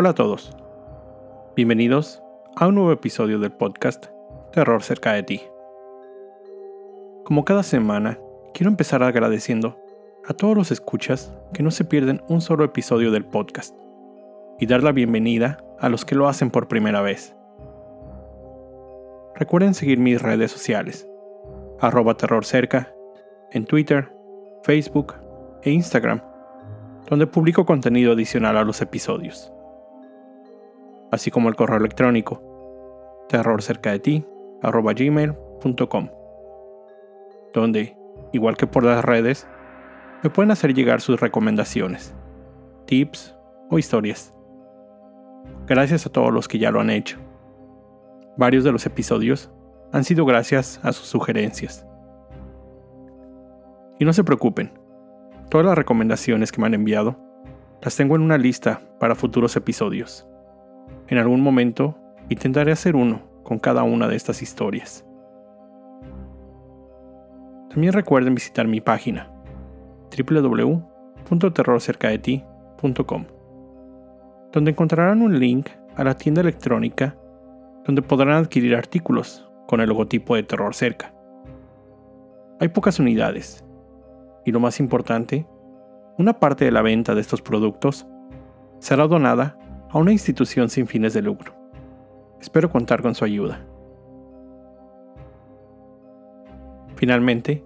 Hola a todos. Bienvenidos a un nuevo episodio del podcast Terror cerca de ti. Como cada semana, quiero empezar agradeciendo a todos los escuchas que no se pierden un solo episodio del podcast y dar la bienvenida a los que lo hacen por primera vez. Recuerden seguir mis redes sociales, arroba terrorcerca, en Twitter, Facebook e Instagram, donde publico contenido adicional a los episodios, así como el correo electrónico terrorcercadeti.gmail.com donde, igual que por las redes, me pueden hacer llegar sus recomendaciones, tips o historias. Gracias a todos los que ya lo han hecho. Varios de los episodios han sido gracias a sus sugerencias. Y no se preocupen, todas las recomendaciones que me han enviado las tengo en una lista para futuros episodios. En algún momento intentaré hacer uno con cada una de estas historias. También recuerden visitar mi página www.terrorcercadeti.com, donde encontrarán un link a la tienda electrónica donde podrán adquirir artículos con el logotipo de Terror Cerca. Hay pocas unidades, y lo más importante, una parte de la venta de estos productos será donada a una institución sin fines de lucro. Espero contar con su ayuda. Finalmente,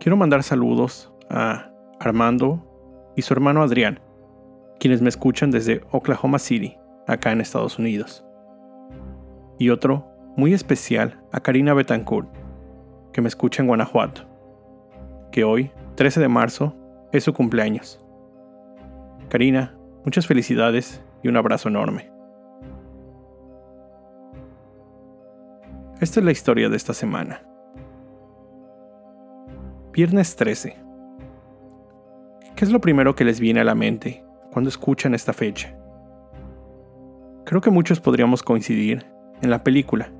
quiero mandar saludos a Armando y su hermano Adrián, quienes me escuchan desde Oklahoma City, acá en Estados Unidos. Y otro muy especial a Karina Betancourt, que me escucha en Guanajuato, que hoy, 13 de marzo, es su cumpleaños. Karina, muchas felicidades y un abrazo enorme. Esta es la historia de esta semana. Viernes 13. ¿Qué es lo primero que les viene a la mente cuando escuchan esta fecha? Creo que muchos podríamos coincidir en la película.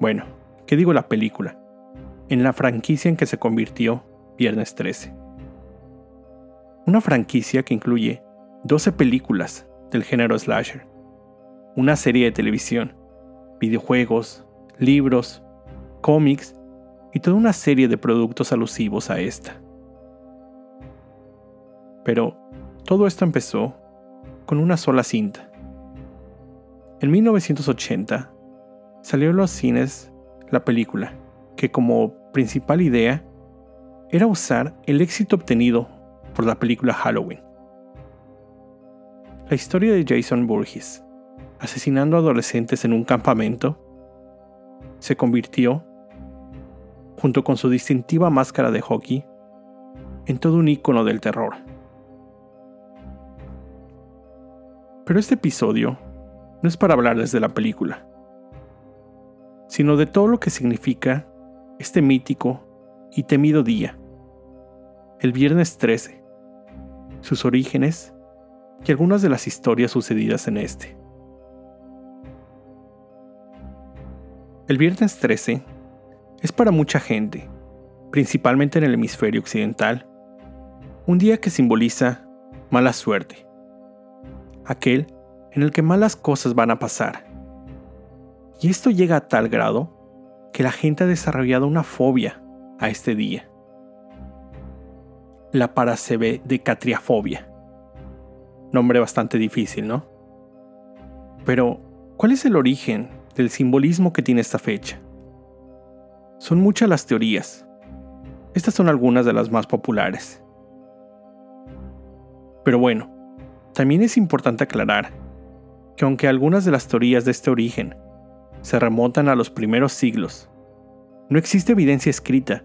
Bueno, ¿qué digo la película? En la franquicia en que se convirtió Viernes 13. Una franquicia que incluye 12 películas del género slasher, una serie de televisión, videojuegos, libros, cómics y toda una serie de productos alusivos a esta. Pero todo esto empezó con una sola cinta. En 1980 salió en los cines la película, que como principal idea era usar el éxito obtenido por la película Halloween. La historia de Jason Burgess, asesinando adolescentes en un campamento, se convirtió, junto con su distintiva máscara de hockey, en todo un icono del terror. Pero este episodio no es para hablar desde la película, sino de todo lo que significa este mítico y temido día, el viernes 13, sus orígenes y algunas de las historias sucedidas en este. El viernes 13 es para mucha gente, principalmente en el hemisferio occidental, un día que simboliza mala suerte, aquel en el que malas cosas van a pasar. Y esto llega a tal grado que la gente ha desarrollado una fobia a este día. La catriafobia. Nombre bastante difícil, ¿no? Pero, ¿cuál es el origen del simbolismo que tiene esta fecha. Son muchas las teorías. Estas son algunas de las más populares. Pero bueno, también es importante aclarar que aunque algunas de las teorías de este origen se remontan a los primeros siglos, no existe evidencia escrita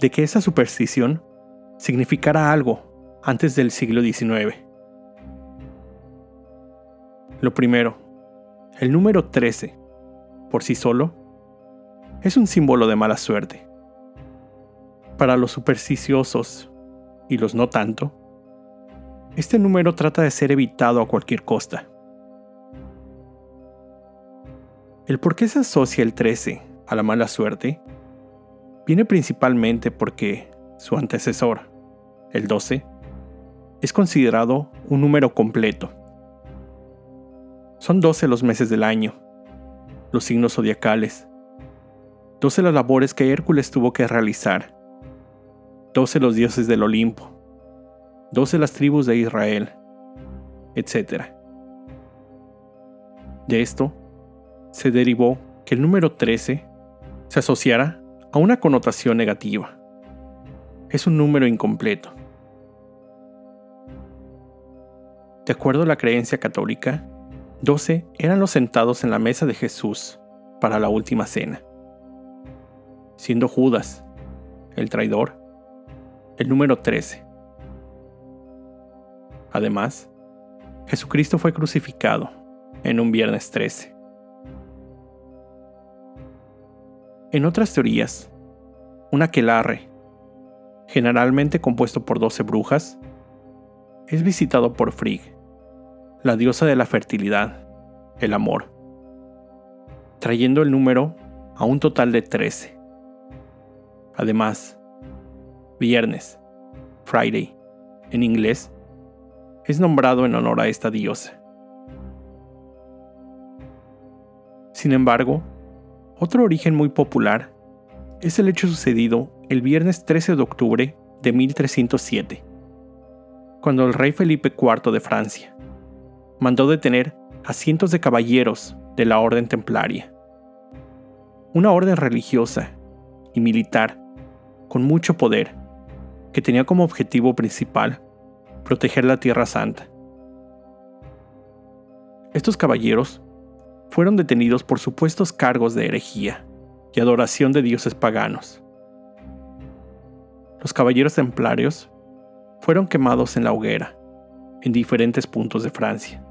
de que esa superstición significara algo antes del siglo XIX. Lo primero, el número 13 por sí solo, es un símbolo de mala suerte. Para los supersticiosos y los no tanto, este número trata de ser evitado a cualquier costa. El por qué se asocia el 13 a la mala suerte viene principalmente porque su antecesor, el 12, es considerado un número completo. Son 12 los meses del año, los signos zodiacales, 12 las labores que Hércules tuvo que realizar, 12 los dioses del Olimpo, 12 las tribus de Israel, etc. De esto se derivó que el número 13 se asociara a una connotación negativa. Es un número incompleto. De acuerdo a la creencia católica, 12 eran los sentados en la mesa de Jesús para la última cena, siendo Judas, el traidor, el número 13. Además, Jesucristo fue crucificado en un viernes 13. En otras teorías, un aquelarre, generalmente compuesto por 12 brujas, es visitado por Frigg, la diosa de la fertilidad, el amor, trayendo el número a un total de 13. Además, viernes, Friday, en inglés, es nombrado en honor a esta diosa. Sin embargo, otro origen muy popular es el hecho sucedido el viernes 13 de octubre de 1307, cuando el rey Felipe IV de Francia mandó detener a cientos de caballeros de la Orden Templaria, una orden religiosa y militar con mucho poder que tenía como objetivo principal proteger la Tierra Santa. Estos caballeros fueron detenidos por supuestos cargos de herejía y adoración de dioses paganos. Los caballeros templarios fueron quemados en la hoguera en diferentes puntos de Francia.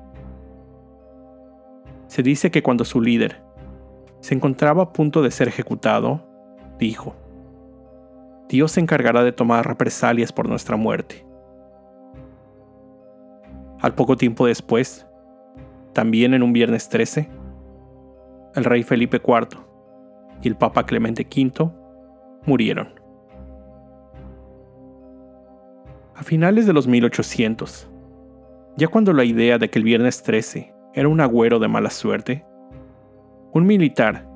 Se dice que cuando su líder se encontraba a punto de ser ejecutado, dijo, Dios se encargará de tomar represalias por nuestra muerte. Al poco tiempo después, también en un viernes 13, el rey Felipe IV y el Papa Clemente V murieron. A finales de los 1800, ya cuando la idea de que el viernes 13 era un agüero de mala suerte, un militar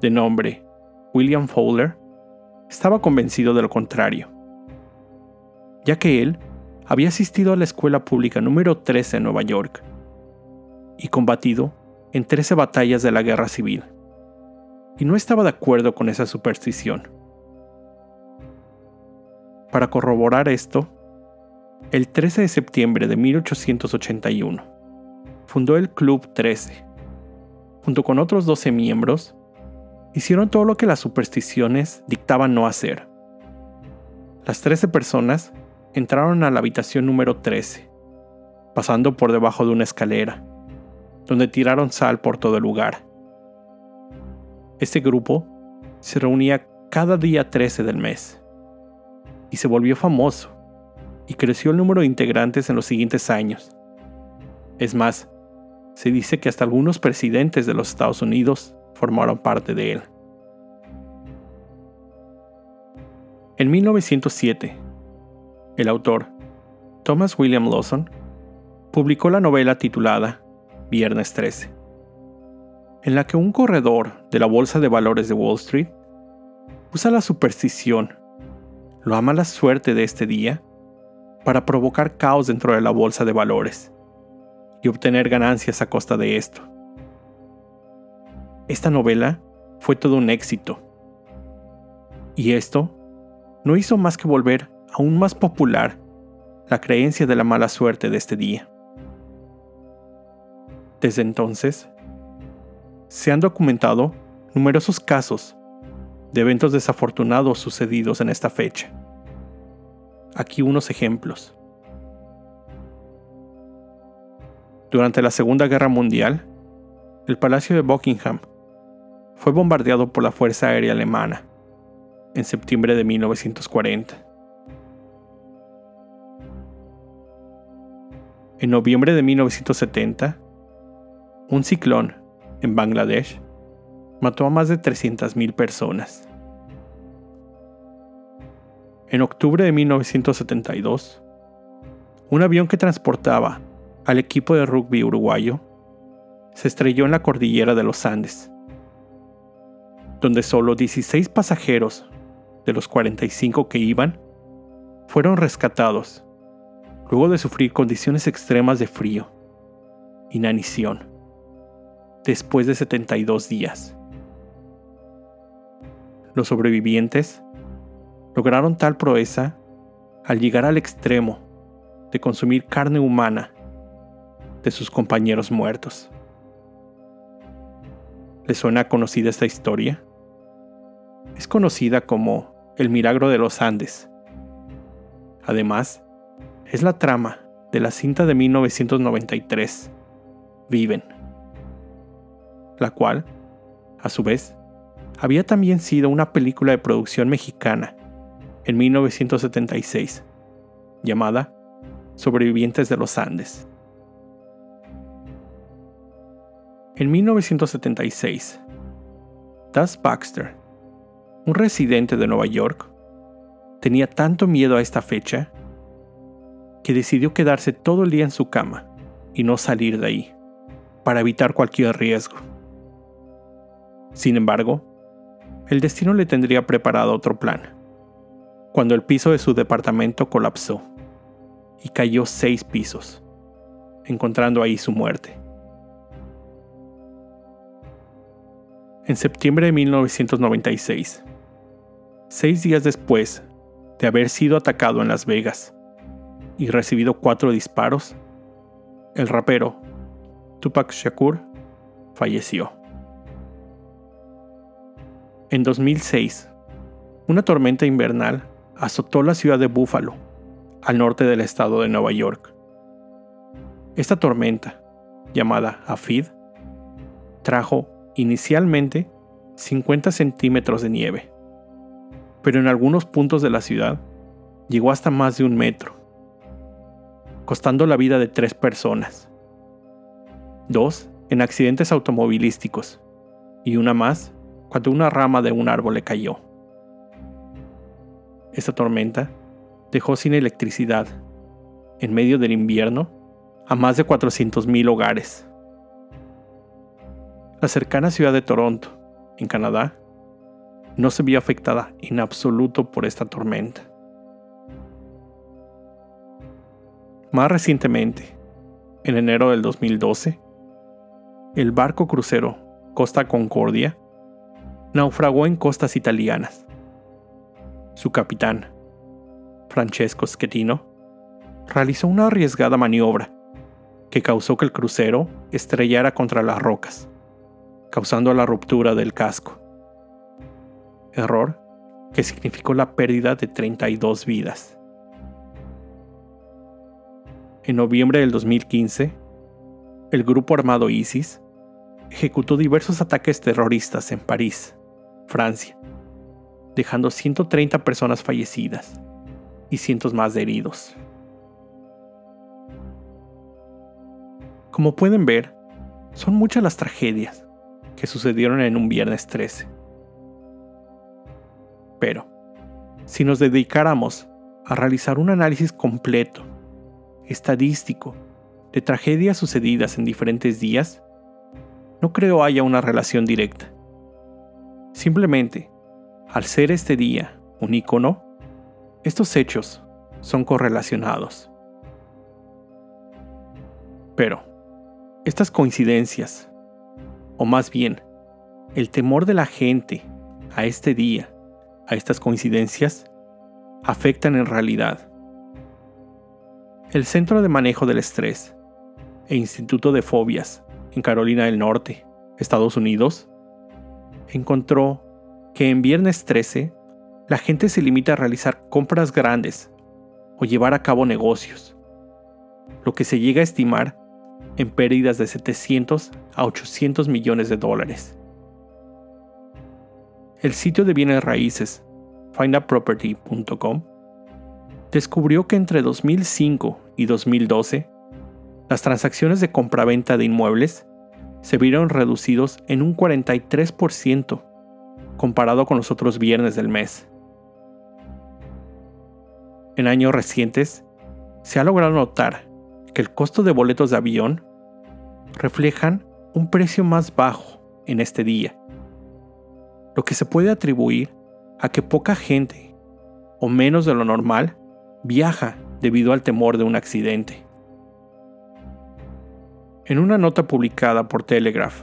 de nombre William Fowler estaba convencido de lo contrario, ya que él había asistido a la escuela pública número 13 en Nueva York y combatido en 13 batallas de la guerra civil, y no estaba de acuerdo con esa superstición. Para corroborar esto, el 13 de septiembre de 1881, fundó el Club 13. Junto con otros 12 miembros, hicieron todo lo que las supersticiones dictaban no hacer. Las 13 personas entraron a la habitación número 13, pasando por debajo de una escalera, donde tiraron sal por todo el lugar. Este grupo se reunía cada día 13 del mes y se volvió famoso y creció el número de integrantes en los siguientes años. Es más, se dice que hasta algunos presidentes de los Estados Unidos formaron parte de él. En 1907, el autor, Thomas William Lawson, publicó la novela titulada Viernes 13, en la que un corredor de la Bolsa de Valores de Wall Street usa la superstición, lo ama la suerte de este día, para provocar caos dentro de la Bolsa de Valores y obtener ganancias a costa de esto. Esta novela fue todo un éxito. Y esto no hizo más que volver aún más popular la creencia de la mala suerte de este día. Desde entonces, se han documentado numerosos casos de eventos desafortunados sucedidos en esta fecha. Aquí unos ejemplos. Durante la Segunda Guerra Mundial, el Palacio de Buckingham fue bombardeado por la Fuerza Aérea Alemana en septiembre de 1940. En noviembre de 1970, un ciclón en Bangladesh mató a más de 300.000 personas. En octubre de 1972, un avión que transportaba al equipo de rugby uruguayo se estrelló en la cordillera de los Andes, donde solo 16 pasajeros de los 45 que iban fueron rescatados luego de sufrir condiciones extremas de frío, inanición, después de 72 días. Los sobrevivientes lograron tal proeza al llegar al extremo de consumir carne humana de sus compañeros muertos. ¿Les suena conocida esta historia? Es conocida como el milagro de los Andes. Además, es la trama de la cinta de 1993, Viven, la cual, a su vez, había también sido una película de producción mexicana en 1976, llamada Sobrevivientes de los Andes. En 1976, Das Baxter, un residente de Nueva York, tenía tanto miedo a esta fecha que decidió quedarse todo el día en su cama y no salir de ahí, para evitar cualquier riesgo. Sin embargo, el destino le tendría preparado otro plan, cuando el piso de su departamento colapsó y cayó seis pisos, encontrando ahí su muerte. En septiembre de 1996, seis días después de haber sido atacado en Las Vegas y recibido cuatro disparos, el rapero Tupac Shakur falleció. En 2006, una tormenta invernal azotó la ciudad de Buffalo, al norte del estado de Nueva York. Esta tormenta, llamada Afid, trajo inicialmente 50 centímetros de nieve, pero en algunos puntos de la ciudad llegó hasta más de un metro, costando la vida de tres personas. Dos en accidentes automovilísticos y una más cuando una rama de un árbol le cayó. Esta tormenta dejó sin electricidad, en medio del invierno, a más de 400.000 hogares. La cercana ciudad de Toronto, en Canadá, no se vio afectada en absoluto por esta tormenta. Más recientemente, en enero del 2012, el barco crucero Costa Concordia naufragó en costas italianas. Su capitán, Francesco Schettino, realizó una arriesgada maniobra que causó que el crucero estrellara contra las rocas, causando la ruptura del casco. Error que significó la pérdida de 32 vidas. En noviembre del 2015, el grupo armado ISIS ejecutó diversos ataques terroristas en París, Francia, dejando 130 personas fallecidas y cientos más heridos. Como pueden ver, son muchas las tragedias que sucedieron en un viernes 13. Pero, si nos dedicáramos a realizar un análisis completo, estadístico, de tragedias sucedidas en diferentes días, no creo haya una relación directa. Simplemente, al ser este día un icono, estos hechos son correlacionados. Pero, estas coincidencias, o más bien, el temor de la gente a este día, a estas coincidencias, afectan en realidad. El Centro de Manejo del Estrés e Instituto de Fobias en Carolina del Norte, Estados Unidos, encontró que en viernes 13 la gente se limita a realizar compras grandes o llevar a cabo negocios, lo que se llega a estimar en pérdidas de 700 a 800 millones de dólares. El sitio de bienes raíces findaproperty.com descubrió que entre 2005 y 2012 las transacciones de compraventa de inmuebles se vieron reducidos en un 43% comparado con los otros viernes del mes. En años recientes, se ha logrado notar que el costo de boletos de avión reflejan un precio más bajo en este día, lo que se puede atribuir a que poca gente, o menos de lo normal, viaja debido al temor de un accidente. En una nota publicada por Telegraph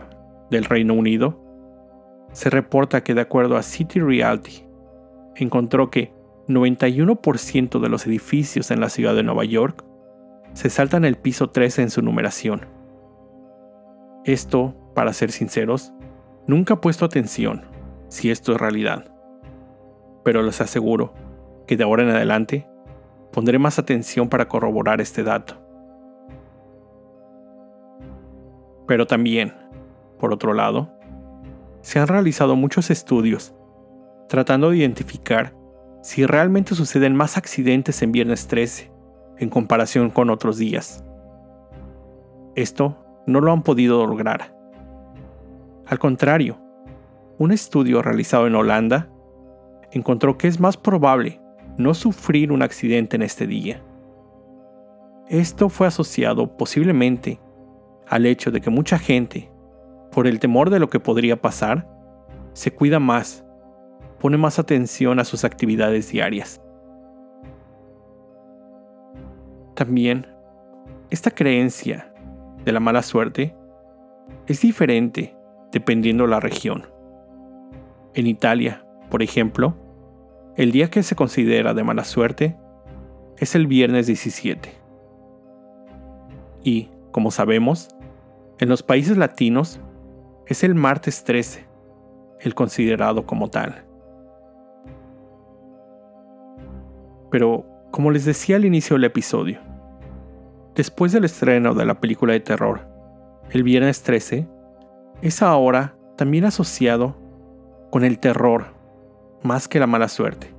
del Reino Unido, se reporta que de acuerdo a City Realty, encontró que 91% de los edificios en la ciudad de Nueva York se saltan el piso 13 en su numeración. Esto, para ser sinceros, nunca he puesto atención si esto es realidad. Pero les aseguro que de ahora en adelante pondré más atención para corroborar este dato. Pero también, por otro lado, se han realizado muchos estudios tratando de identificar si realmente suceden más accidentes en viernes 13 en comparación con otros días. Esto no lo han podido lograr. Al contrario, un estudio realizado en Holanda encontró que es más probable no sufrir un accidente en este día. Esto fue asociado posiblemente al hecho de que mucha gente, por el temor de lo que podría pasar, se cuida más, pone más atención a sus actividades diarias. También, esta creencia de la mala suerte es diferente dependiendo la región. En Italia, por ejemplo, el día que se considera de mala suerte es el viernes 17. Y, como sabemos, en los países latinos es el martes 13, el considerado como tal. Pero como les decía al inicio del episodio, después del estreno de la película de terror, el viernes 13, es ahora también asociado con el terror más que la mala suerte.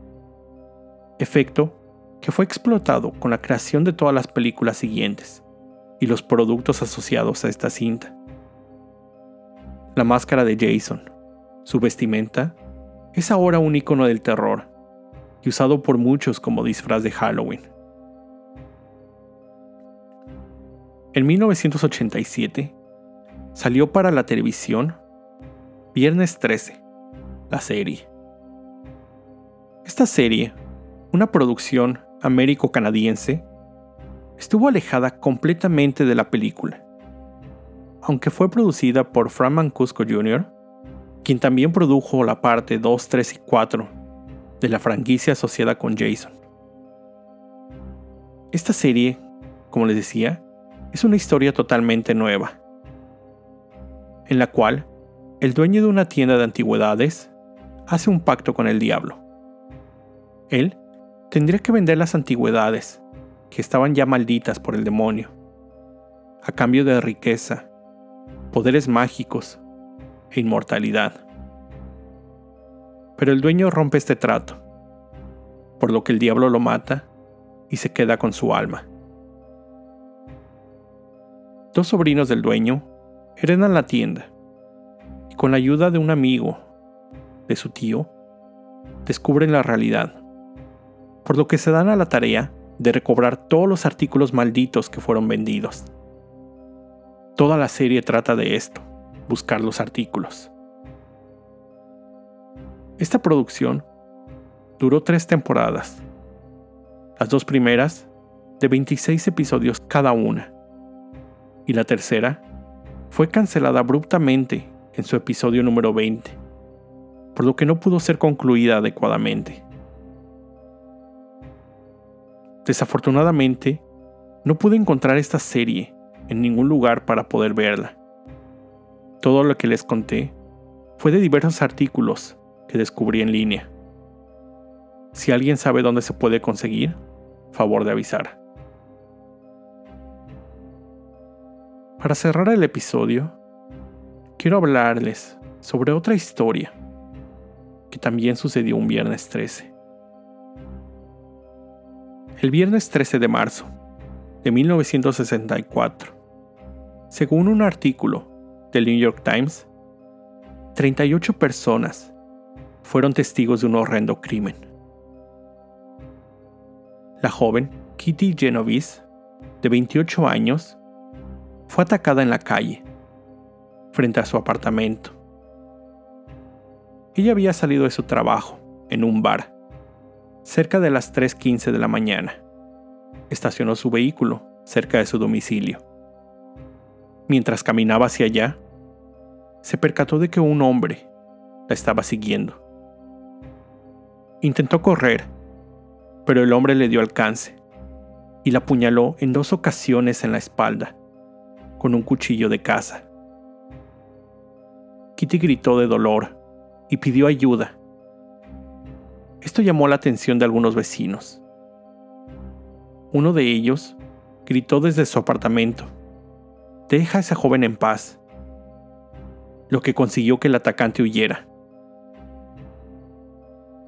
Efecto que fue explotado con la creación de todas las películas siguientes y los productos asociados a esta cinta. La máscara de Jason, su vestimenta, es ahora un icono del terror y usado por muchos como disfraz de Halloween. En 1987 salió para la televisión Viernes 13, la serie. Esta serie, una producción américo-canadiense, estuvo alejada completamente de la película. Aunque fue producida por Fran Mancuso Jr., quien también produjo la parte 2, 3 y 4 de la franquicia asociada con Jason. Esta serie, como les decía, es una historia totalmente nueva, en la cual el dueño de una tienda de antigüedades hace un pacto con el diablo. Él tendría que vender las antigüedades, que estaban ya malditas por el demonio, a cambio de riqueza, poderes mágicos e inmortalidad. Pero el dueño rompe este trato, por lo que el diablo lo mata y se queda con su alma. Dos sobrinos del dueño heredan la tienda y con la ayuda de un amigo de su tío descubren la realidad, por lo que se dan a la tarea de recobrar todos los artículos malditos que fueron vendidos. Toda la serie trata de esto, buscar los artículos. Esta producción duró tres temporadas, las dos primeras de 26 episodios cada una, y la tercera fue cancelada abruptamente en su episodio número 20, por lo que no pudo ser concluida adecuadamente. Desafortunadamente, no pude encontrar esta serie en ningún lugar para poder verla. Todo lo que les conté fue de diversos artículos que descubrí en línea. Si alguien sabe dónde se puede conseguir, favor de avisar. Para cerrar el episodio, quiero hablarles sobre otra historia que también sucedió un viernes 13. El viernes 13 de marzo de 1964, según un artículo del New York Times, 38 personas fueron testigos de un horrendo crimen. La joven Kitty Genovese, de 28 años, fue atacada en la calle. frente a su apartamento. Ella había salido de su trabajo, en un bar, cerca de las 3.15 de la mañana. Estacionó su vehículo cerca de su domicilio. Mientras caminaba hacia allá, se percató de que un hombre la estaba siguiendo. Intentó correr, pero el hombre le dio alcance y la apuñaló en dos ocasiones en la espalda con un cuchillo de caza. Kitty gritó de dolor y pidió ayuda. Esto llamó la atención de algunos vecinos. Uno de ellos gritó desde su apartamento, Deja a esa joven en paz, lo que consiguió que el atacante huyera.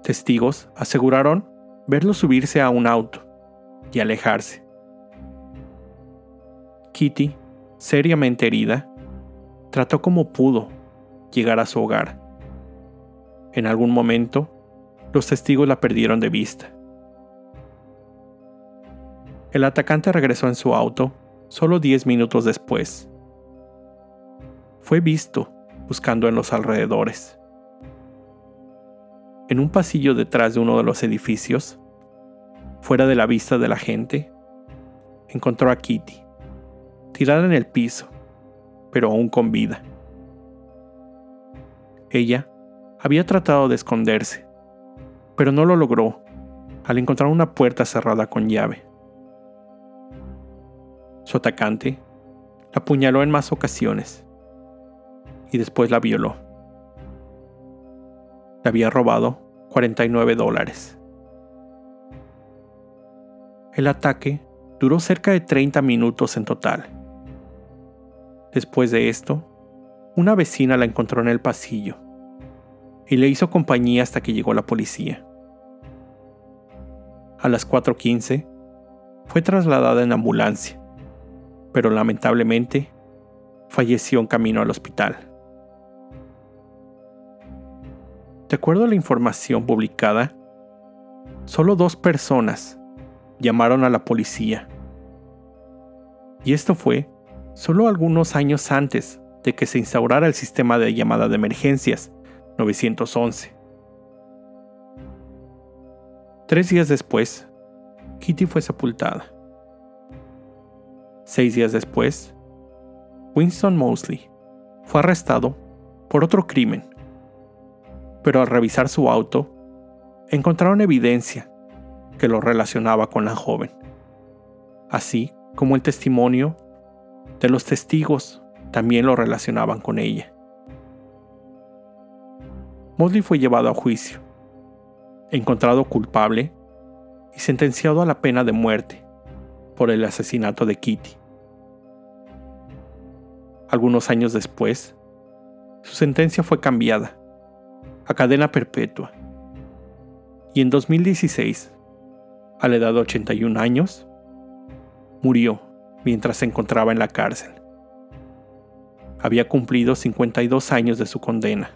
Testigos aseguraron verlo subirse a un auto y alejarse. Kitty, seriamente herida, trató como pudo llegar a su hogar. En algún momento, los testigos la perdieron de vista. El atacante regresó en su auto solo 10 minutos después. Fue visto buscando en los alrededores. En un pasillo detrás de uno de los edificios, fuera de la vista de la gente, encontró a Kitty, tirada en el piso, pero aún con vida. Ella había tratado de esconderse, pero no lo logró al encontrar una puerta cerrada con llave. Su atacante la apuñaló en más ocasiones y después la violó le había robado 49 dólares. El ataque duró cerca de 30 minutos en total. Después de esto, una vecina la encontró en el pasillo y le hizo compañía hasta que llegó la policía. A las 4.15 fue trasladada en ambulancia, pero lamentablemente falleció en camino al hospital. De acuerdo a la información publicada, solo dos personas llamaron a la policía. Y esto fue solo algunos años antes de que se instaurara el sistema de llamada de emergencias 911. Tres días después, Kitty fue sepultada. Seis días después, Winston Mosley fue arrestado por otro crimen pero al revisar su auto, encontraron evidencia que lo relacionaba con la joven, así como el testimonio de los testigos también lo relacionaban con ella. Mosley fue llevado a juicio, encontrado culpable y sentenciado a la pena de muerte por el asesinato de Kitty. Algunos años después, su sentencia fue cambiada a cadena perpetua. Y en 2016, a la edad de 81 años, murió mientras se encontraba en la cárcel. Había cumplido 52 años de su condena.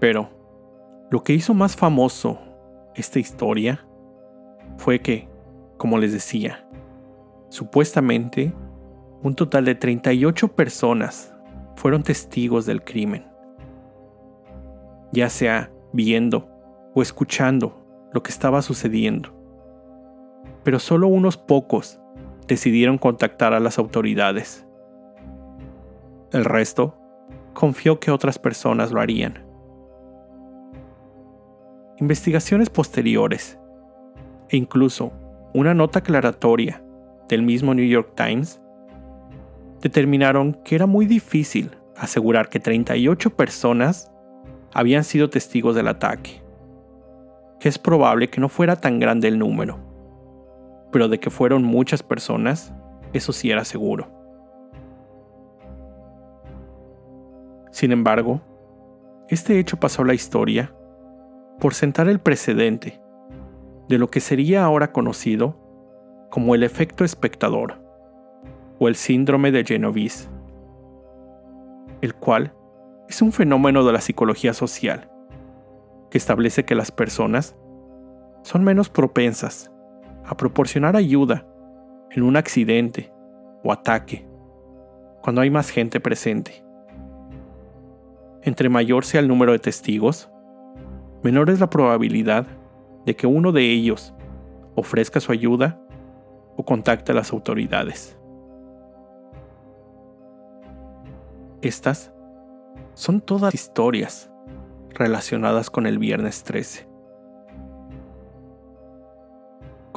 Pero, lo que hizo más famoso esta historia fue que, como les decía, supuestamente un total de 38 personas fueron testigos del crimen, ya sea viendo o escuchando lo que estaba sucediendo. Pero solo unos pocos decidieron contactar a las autoridades. El resto confió que otras personas lo harían. Investigaciones posteriores e incluso una nota aclaratoria del mismo New York Times determinaron que era muy difícil asegurar que 38 personas habían sido testigos del ataque, que es probable que no fuera tan grande el número, pero de que fueron muchas personas, eso sí era seguro. Sin embargo, este hecho pasó a la historia por sentar el precedente de lo que sería ahora conocido como el efecto espectador o el síndrome de Genovese, el cual es un fenómeno de la psicología social que establece que las personas son menos propensas a proporcionar ayuda en un accidente o ataque cuando hay más gente presente. Entre mayor sea el número de testigos, menor es la probabilidad de que uno de ellos ofrezca su ayuda o contacte a las autoridades. Estas son todas historias relacionadas con el viernes 13.